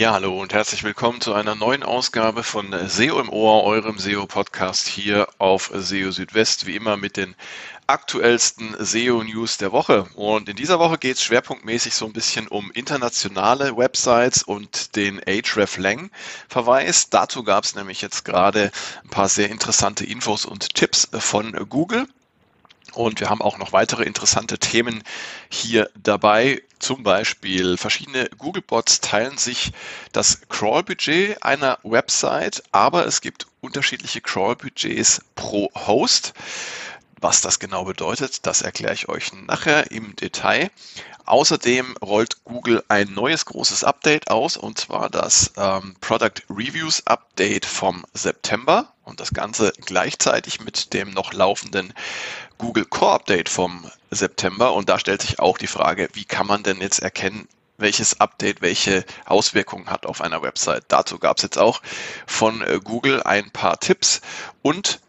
Ja, hallo und herzlich willkommen zu einer neuen Ausgabe von SEO im Ohr, eurem SEO-Podcast hier auf SEO Südwest, wie immer mit den aktuellsten SEO-News der Woche. Und in dieser Woche geht es schwerpunktmäßig so ein bisschen um internationale Websites und den hreflang-Verweis. Dazu gab es nämlich jetzt gerade ein paar sehr interessante Infos und Tipps von Google. Und wir haben auch noch weitere interessante Themen hier dabei. Zum Beispiel verschiedene Googlebots teilen sich das Crawl-Budget einer Website, aber es gibt unterschiedliche Crawl-Budgets pro Host. Was das genau bedeutet, das erkläre ich euch nachher im Detail. Außerdem rollt Google ein neues großes Update aus, und zwar das ähm, Product Reviews Update vom September und das Ganze gleichzeitig mit dem noch laufenden Google Core Update vom September. Und da stellt sich auch die Frage, wie kann man denn jetzt erkennen, welches Update welche Auswirkungen hat auf einer Website. Dazu gab es jetzt auch von äh, Google ein paar Tipps und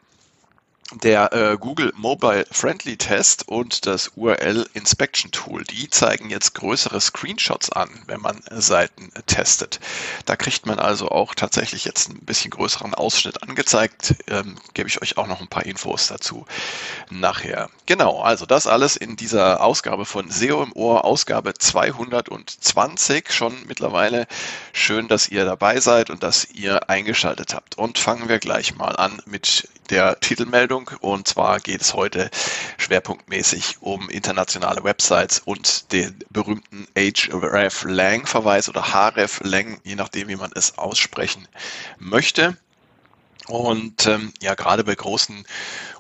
der äh, Google Mobile Friendly Test und das URL Inspection Tool, die zeigen jetzt größere Screenshots an, wenn man Seiten testet. Da kriegt man also auch tatsächlich jetzt ein bisschen größeren Ausschnitt angezeigt. Ähm, Gebe ich euch auch noch ein paar Infos dazu nachher. Genau, also das alles in dieser Ausgabe von SEO im Ohr, Ausgabe 220 schon mittlerweile. Schön, dass ihr dabei seid und dass ihr eingeschaltet habt. Und fangen wir gleich mal an mit der Titelmeldung. Und zwar geht es heute schwerpunktmäßig um internationale Websites und den berühmten href-lang-Verweis oder href-lang, je nachdem, wie man es aussprechen möchte. Und ähm, ja, gerade bei großen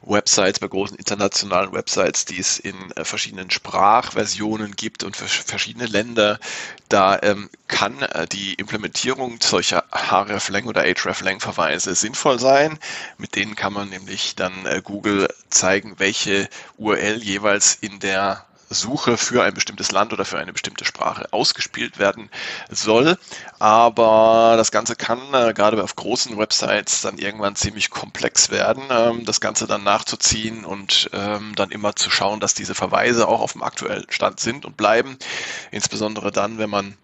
Websites, bei großen internationalen Websites, die es in äh, verschiedenen Sprachversionen gibt und für verschiedene Länder, da ähm, kann äh, die Implementierung solcher hreflang oder hreflang-Verweise sinnvoll sein. Mit denen kann man nämlich dann äh, Google zeigen, welche URL jeweils in der Suche für ein bestimmtes Land oder für eine bestimmte Sprache ausgespielt werden soll. Aber das Ganze kann äh, gerade auf großen Websites dann irgendwann ziemlich komplex werden, ähm, das Ganze dann nachzuziehen und ähm, dann immer zu schauen, dass diese Verweise auch auf dem aktuellen Stand sind und bleiben. Insbesondere dann, wenn man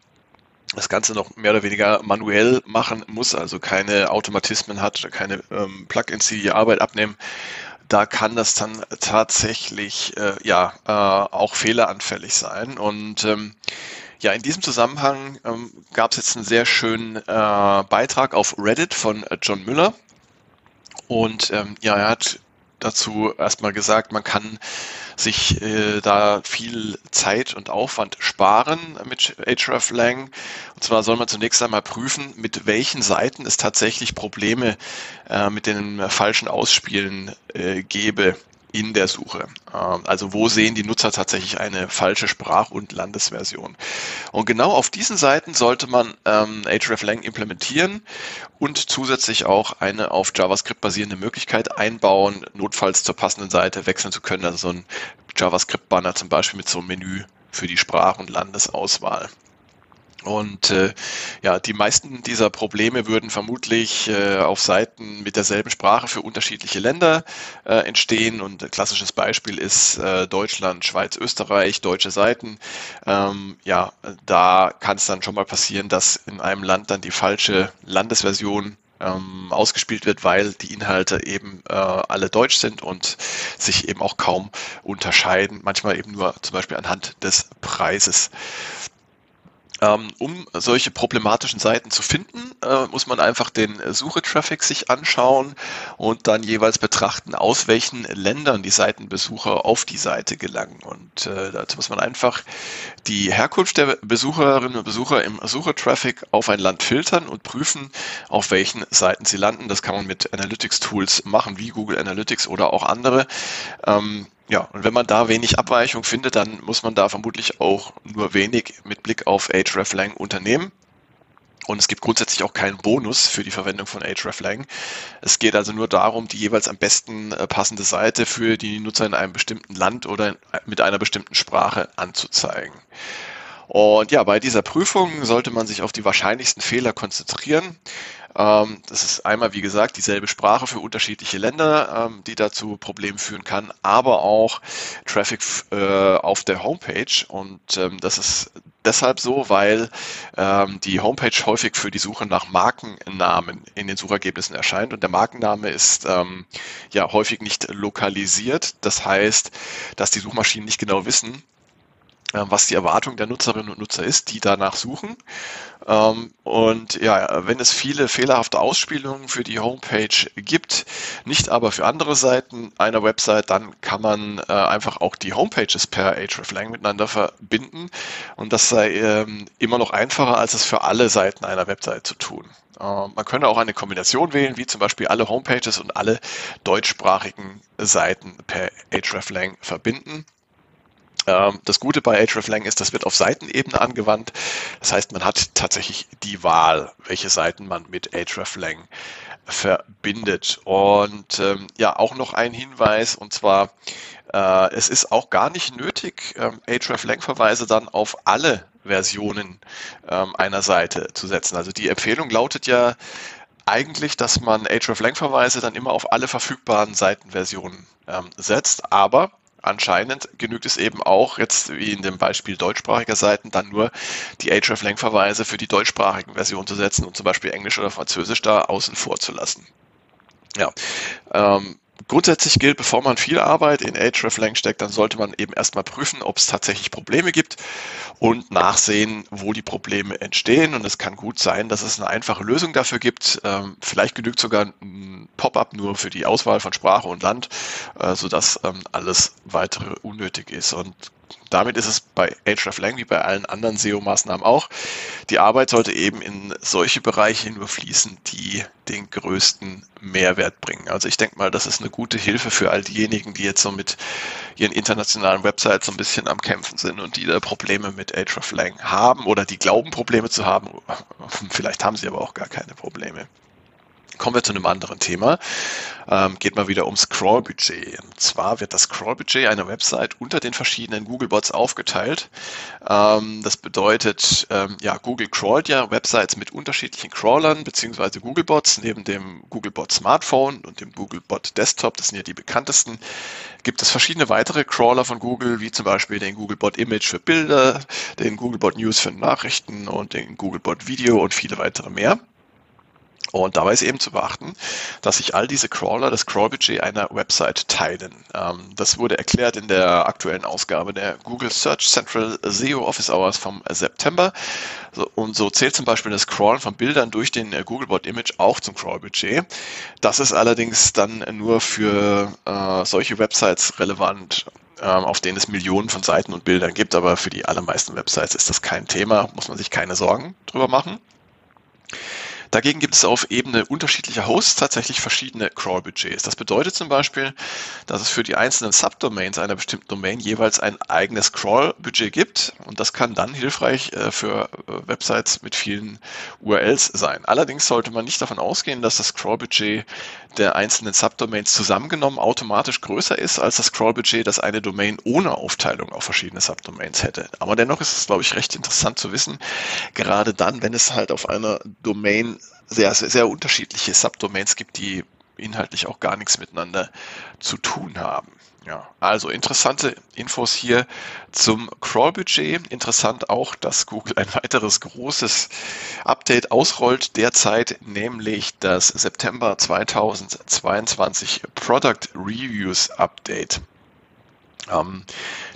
das Ganze noch mehr oder weniger manuell machen muss, also keine Automatismen hat oder keine ähm, Plugins, die die Arbeit abnehmen, da kann das dann tatsächlich äh, ja äh, auch fehleranfällig sein. Und ähm, ja, in diesem Zusammenhang ähm, gab es jetzt einen sehr schönen äh, Beitrag auf Reddit von äh, John Müller. Und ähm, ja, er hat dazu erstmal gesagt, man kann sich äh, da viel Zeit und Aufwand sparen mit hreflang. Und zwar soll man zunächst einmal prüfen, mit welchen Seiten es tatsächlich Probleme äh, mit den falschen Ausspielen äh, gäbe in der Suche. Ähm, also wo sehen die Nutzer tatsächlich eine falsche Sprach- und Landesversion. Und genau auf diesen Seiten sollte man ähm, hreflang implementieren und zusätzlich auch eine auf JavaScript basierende Möglichkeit einbauen, notfalls zur passenden Seite wechseln zu können. Also so ein JavaScript-Banner zum Beispiel mit so einem Menü für die Sprach- und Landesauswahl. Und äh, ja, die meisten dieser Probleme würden vermutlich äh, auf Seiten mit derselben Sprache für unterschiedliche Länder äh, entstehen. Und ein klassisches Beispiel ist äh, Deutschland, Schweiz, Österreich, deutsche Seiten. Ähm, ja, da kann es dann schon mal passieren, dass in einem Land dann die falsche Landesversion ähm, ausgespielt wird, weil die Inhalte eben äh, alle deutsch sind und sich eben auch kaum unterscheiden, manchmal eben nur zum Beispiel anhand des Preises. Ähm, um solche problematischen Seiten zu finden, äh, muss man einfach den Suchetraffic sich anschauen und dann jeweils betrachten, aus welchen Ländern die Seitenbesucher auf die Seite gelangen. Und äh, dazu muss man einfach die Herkunft der Besucherinnen und Besucher im Suchetraffic auf ein Land filtern und prüfen, auf welchen Seiten sie landen. Das kann man mit Analytics-Tools machen, wie Google Analytics oder auch andere. Ja, und wenn man da wenig Abweichung findet, dann muss man da vermutlich auch nur wenig mit Blick auf hreflang unternehmen. Und es gibt grundsätzlich auch keinen Bonus für die Verwendung von hreflang. Es geht also nur darum, die jeweils am besten äh, passende Seite für die Nutzer in einem bestimmten Land oder mit einer bestimmten Sprache anzuzeigen. Und ja, bei dieser Prüfung sollte man sich auf die wahrscheinlichsten Fehler konzentrieren. Ähm, das ist einmal, wie gesagt, dieselbe Sprache für unterschiedliche Länder, ähm, die dazu Problemen führen kann, aber auch Traffic äh, auf der Homepage. Und ähm, das ist deshalb so, weil ähm, die Homepage häufig für die Suche nach Markennamen in den Suchergebnissen erscheint und der Markenname ist ähm, ja häufig nicht lokalisiert. Das heißt, dass die Suchmaschinen nicht genau wissen, was die Erwartung der Nutzerinnen und Nutzer ist, die danach suchen. Ähm, und ja, wenn es viele fehlerhafte Ausspielungen für die Homepage gibt, nicht aber für andere Seiten einer Website, dann kann man äh, einfach auch die Homepages per hreflang miteinander verbinden. Und das sei ähm, immer noch einfacher, als es für alle Seiten einer Website zu tun. Äh, man könnte auch eine Kombination wählen, wie zum Beispiel alle Homepages und alle deutschsprachigen Seiten per hreflang verbinden. Ähm, das Gute bei hreflang ist, das wird auf Seitenebene angewandt. Das heißt, man hat tatsächlich die Wahl, welche Seiten man mit hreflang verbindet. Und ähm, ja, auch noch ein Hinweis, und zwar, äh, es ist auch gar nicht nötig, ähm, hreflang-Verweise dann auf alle Versionen ähm, einer Seite zu setzen. Also die Empfehlung lautet ja eigentlich, dass man hreflang-Verweise dann immer auf alle verfügbaren Seitenversionen ähm, setzt, aber anscheinend genügt es eben auch, jetzt wie in dem Beispiel deutschsprachiger Seiten, dann nur die hreflang-Verweise für die deutschsprachigen Versionen zu setzen und zum Beispiel Englisch oder Französisch da außen vor zu lassen. Ja, ähm, Grundsätzlich gilt, bevor man viel Arbeit in hreflang steckt, dann sollte man eben erstmal prüfen, ob es tatsächlich Probleme gibt und nachsehen, wo die Probleme entstehen. Und es kann gut sein, dass es eine einfache Lösung dafür gibt. Ähm, vielleicht genügt sogar ein Pop-up nur für die Auswahl von Sprache und Land, äh, sodass ähm, alles weitere unnötig ist. Und damit ist es bei hreflang wie bei allen anderen SEO-Maßnahmen auch. Die Arbeit sollte eben in solche Bereiche nur fließen, die den größten Mehrwert bringen. Also ich denke mal, das ist eine gute Hilfe für all diejenigen, die jetzt so mit ihren internationalen Websites so ein bisschen am Kämpfen sind und die da Probleme mit hreflang haben oder die glauben, Probleme zu haben. Vielleicht haben sie aber auch gar keine Probleme. Kommen wir zu einem anderen Thema. Ähm, geht mal wieder um Scrollbudget. Und zwar wird das Scrollbudget einer Website unter den verschiedenen Googlebots aufgeteilt. Ähm, das bedeutet, ähm, ja, Google crawlt ja Websites mit unterschiedlichen Crawlern beziehungsweise Googlebots. Neben dem Googlebot Smartphone und dem Googlebot Desktop, das sind ja die bekanntesten, gibt es verschiedene weitere Crawler von Google, wie zum Beispiel den Googlebot Image für Bilder, den Googlebot News für Nachrichten und den Googlebot Video und viele weitere mehr. Und dabei ist eben zu beachten, dass sich all diese Crawler das Crawlbudget einer Website teilen. Ähm, das wurde erklärt in der aktuellen Ausgabe der Google Search Central SEO Office Hours vom September. und so zählt zum Beispiel das Crawlen von Bildern durch den äh, Googlebot Image auch zum Crawlbudget. Das ist allerdings dann nur für äh, solche Websites relevant, ähm, auf denen es Millionen von Seiten und Bildern gibt, aber für die allermeisten Websites ist das kein Thema, muss man sich keine Sorgen drüber machen. Dagegen gibt es auf Ebene unterschiedlicher Hosts tatsächlich verschiedene Crawl-Budgets. Das bedeutet zum Beispiel, dass es für die einzelnen Subdomains einer bestimmten Domain jeweils ein eigenes Crawl-Budget gibt und das kann dann hilfreich äh, für äh, Websites mit vielen URLs sein. Allerdings sollte man nicht davon ausgehen, dass das Crawl-Budget der einzelnen Subdomains zusammengenommen automatisch größer ist als das Crawl-Budget, das eine Domain ohne Aufteilung auf verschiedene Subdomains hätte. Aber dennoch ist es, glaube ich, recht interessant zu wissen, gerade dann, wenn es halt auf einer Domain sehr, sehr, sehr unterschiedliche Subdomains gibt, die inhaltlich auch gar nichts miteinander zu tun haben. Ja, also interessante Infos hier zum Crawl-Budget. Interessant auch, dass Google ein weiteres großes Update ausrollt derzeit, nämlich das September 2022 Product Reviews Update. Ähm,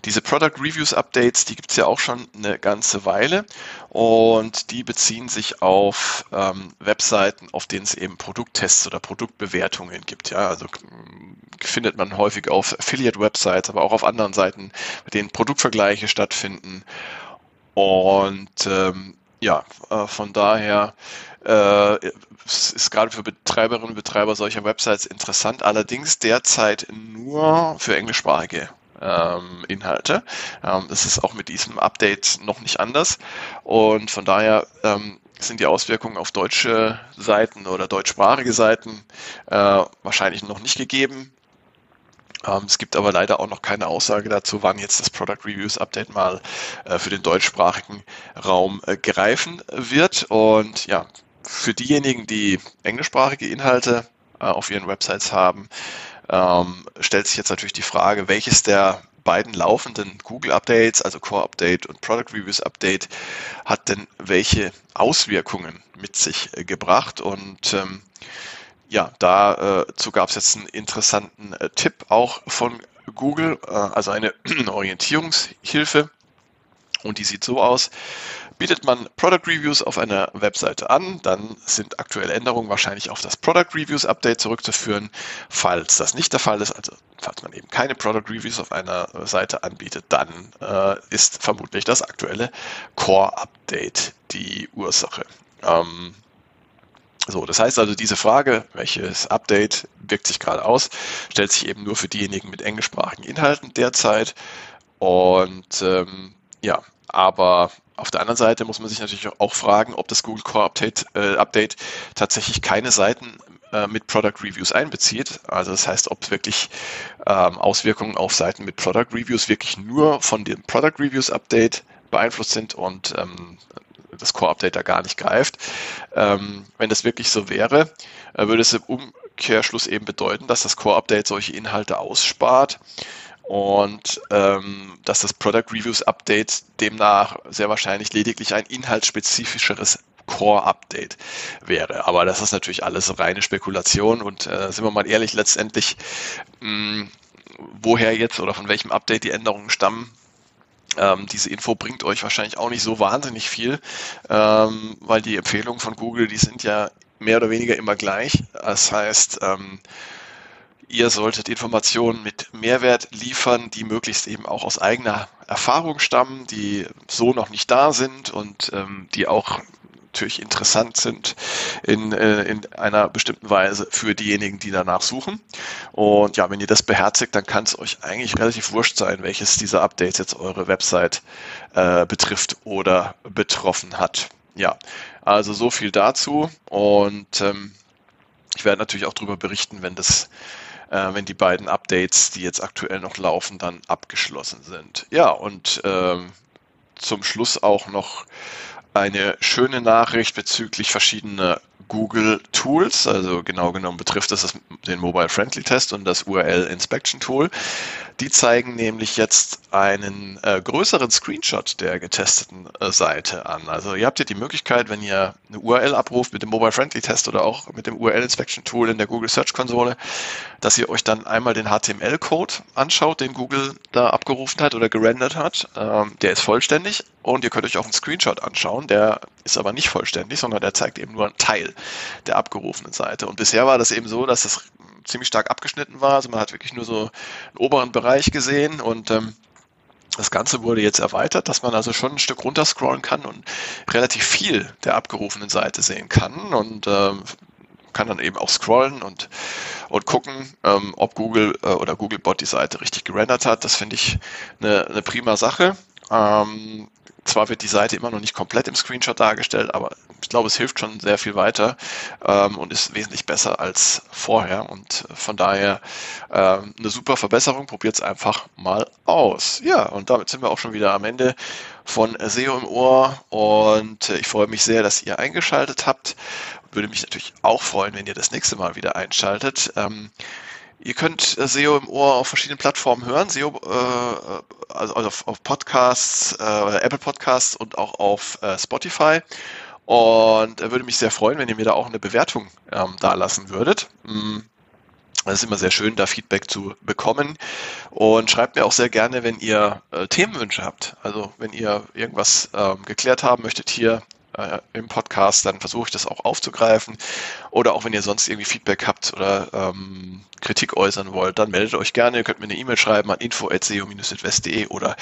diese Product Reviews Updates, die gibt es ja auch schon eine ganze Weile und die beziehen sich auf ähm, Webseiten, auf denen es eben Produkttests oder Produktbewertungen gibt. Ja, also findet man häufig auf Affiliate-Websites, aber auch auf anderen Seiten, bei denen Produktvergleiche stattfinden. Und ähm, ja, äh, von daher äh, ist gerade für Betreiberinnen und Betreiber solcher Websites interessant, allerdings derzeit nur für englischsprachige ähm, Inhalte. Ähm, das ist auch mit diesem Update noch nicht anders. Und von daher ähm, sind die Auswirkungen auf deutsche Seiten oder deutschsprachige Seiten äh, wahrscheinlich noch nicht gegeben. Ähm, es gibt aber leider auch noch keine Aussage dazu, wann jetzt das Product Reviews Update mal äh, für den deutschsprachigen Raum äh, greifen wird. Und ja, für diejenigen, die englischsprachige Inhalte äh, auf ihren Websites haben, ähm, stellt sich jetzt natürlich die Frage, welches der beiden laufenden Google Updates, also Core Update und Product Reviews Update, hat denn welche Auswirkungen mit sich äh, gebracht? Und ähm, ja, dazu äh, gab es jetzt einen interessanten äh, Tipp auch von Google, also eine Orientierungshilfe. Und die sieht so aus. Bietet man Product Reviews auf einer Webseite an, dann sind aktuelle Änderungen wahrscheinlich auf das Product Reviews Update zurückzuführen. Falls das nicht der Fall ist, also falls man eben keine Product Reviews auf einer Seite anbietet, dann äh, ist vermutlich das aktuelle Core Update die Ursache. Ähm, so, das heißt also, diese Frage, welches Update wirkt sich gerade aus, stellt sich eben nur für diejenigen mit englischsprachigen Inhalten derzeit. Und ähm, ja, aber auf der anderen Seite muss man sich natürlich auch fragen, ob das Google Core Update, äh, Update tatsächlich keine Seiten äh, mit Product Reviews einbezieht. Also das heißt, ob wirklich ähm, Auswirkungen auf Seiten mit Product Reviews wirklich nur von dem Product Reviews Update beeinflusst sind und ähm, das Core Update da gar nicht greift. Ähm, wenn das wirklich so wäre, äh, würde es im Umkehrschluss eben bedeuten, dass das Core Update solche Inhalte ausspart und ähm, dass das Product Reviews Update demnach sehr wahrscheinlich lediglich ein inhaltsspezifischeres Core-Update wäre. Aber das ist natürlich alles reine Spekulation und äh, sind wir mal ehrlich, letztendlich, mh, woher jetzt oder von welchem Update die Änderungen stammen, ähm, diese Info bringt euch wahrscheinlich auch nicht so wahnsinnig viel, ähm, weil die Empfehlungen von Google, die sind ja mehr oder weniger immer gleich. Das heißt, ähm, Ihr solltet Informationen mit Mehrwert liefern, die möglichst eben auch aus eigener Erfahrung stammen, die so noch nicht da sind und ähm, die auch natürlich interessant sind in, äh, in einer bestimmten Weise für diejenigen, die danach suchen. Und ja, wenn ihr das beherzigt, dann kann es euch eigentlich relativ wurscht sein, welches dieser Updates jetzt eure Website äh, betrifft oder betroffen hat. Ja, also so viel dazu und ähm, ich werde natürlich auch darüber berichten, wenn das äh, wenn die beiden Updates, die jetzt aktuell noch laufen, dann abgeschlossen sind. Ja, und ähm, zum Schluss auch noch eine schöne Nachricht bezüglich verschiedener Google Tools. Also genau genommen betrifft das den Mobile Friendly Test und das URL Inspection Tool. Die zeigen nämlich jetzt einen äh, größeren Screenshot der getesteten äh, Seite an. Also ihr habt hier die Möglichkeit, wenn ihr eine URL abruft mit dem Mobile Friendly Test oder auch mit dem URL Inspection Tool in der Google Search Konsole, dass ihr euch dann einmal den HTML-Code anschaut, den Google da abgerufen hat oder gerendert hat. Ähm, der ist vollständig und ihr könnt euch auch einen Screenshot anschauen. Der ist aber nicht vollständig, sondern der zeigt eben nur einen Teil der abgerufenen Seite. Und bisher war das eben so, dass das ziemlich stark abgeschnitten war. Also man hat wirklich nur so einen oberen Bereich gesehen und ähm, das Ganze wurde jetzt erweitert, dass man also schon ein Stück runterscrollen kann und relativ viel der abgerufenen Seite sehen kann und ähm, kann dann eben auch scrollen und, und gucken, ähm, ob Google äh, oder Googlebot die Seite richtig gerendert hat. Das finde ich eine, eine prima Sache. Ähm, zwar wird die Seite immer noch nicht komplett im Screenshot dargestellt, aber ich glaube, es hilft schon sehr viel weiter ähm, und ist wesentlich besser als vorher. Und von daher ähm, eine super Verbesserung. Probiert es einfach mal aus. Ja, und damit sind wir auch schon wieder am Ende von SEO im Ohr. Und äh, ich freue mich sehr, dass ihr eingeschaltet habt. Würde mich natürlich auch freuen, wenn ihr das nächste Mal wieder einschaltet. Ähm, Ihr könnt äh, SEO im Ohr auf verschiedenen Plattformen hören, SEO, äh, also, also auf, auf Podcasts, äh, Apple Podcasts und auch auf äh, Spotify. Und äh, würde mich sehr freuen, wenn ihr mir da auch eine Bewertung ähm, da lassen würdet. Mm. Es ist immer sehr schön, da Feedback zu bekommen. Und schreibt mir auch sehr gerne, wenn ihr äh, Themenwünsche habt. Also wenn ihr irgendwas ähm, geklärt haben möchtet hier äh, im Podcast, dann versuche ich das auch aufzugreifen. Oder auch wenn ihr sonst irgendwie Feedback habt oder ähm, Kritik äußern wollt, dann meldet euch gerne. Ihr könnt mir eine E-Mail schreiben an info.seo-südwest.de oder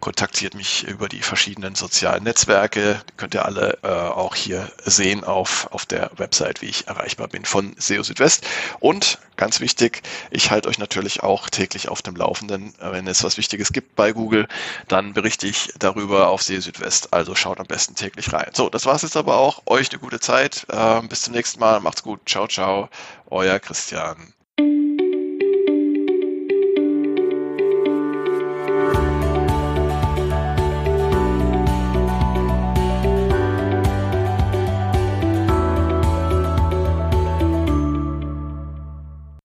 kontaktiert mich über die verschiedenen sozialen Netzwerke. Die könnt ihr alle äh, auch hier sehen auf, auf der Website, wie ich erreichbar bin von SEO Südwest. Und ganz wichtig, ich halte euch natürlich auch täglich auf dem Laufenden. Wenn es was Wichtiges gibt bei Google, dann berichte ich darüber auf SEO Südwest. Also schaut am besten täglich rein. So, das war's jetzt aber auch. Euch eine gute Zeit. Äh, bis zum nächsten Mal. Macht's gut. Ciao, ciao. Euer Christian.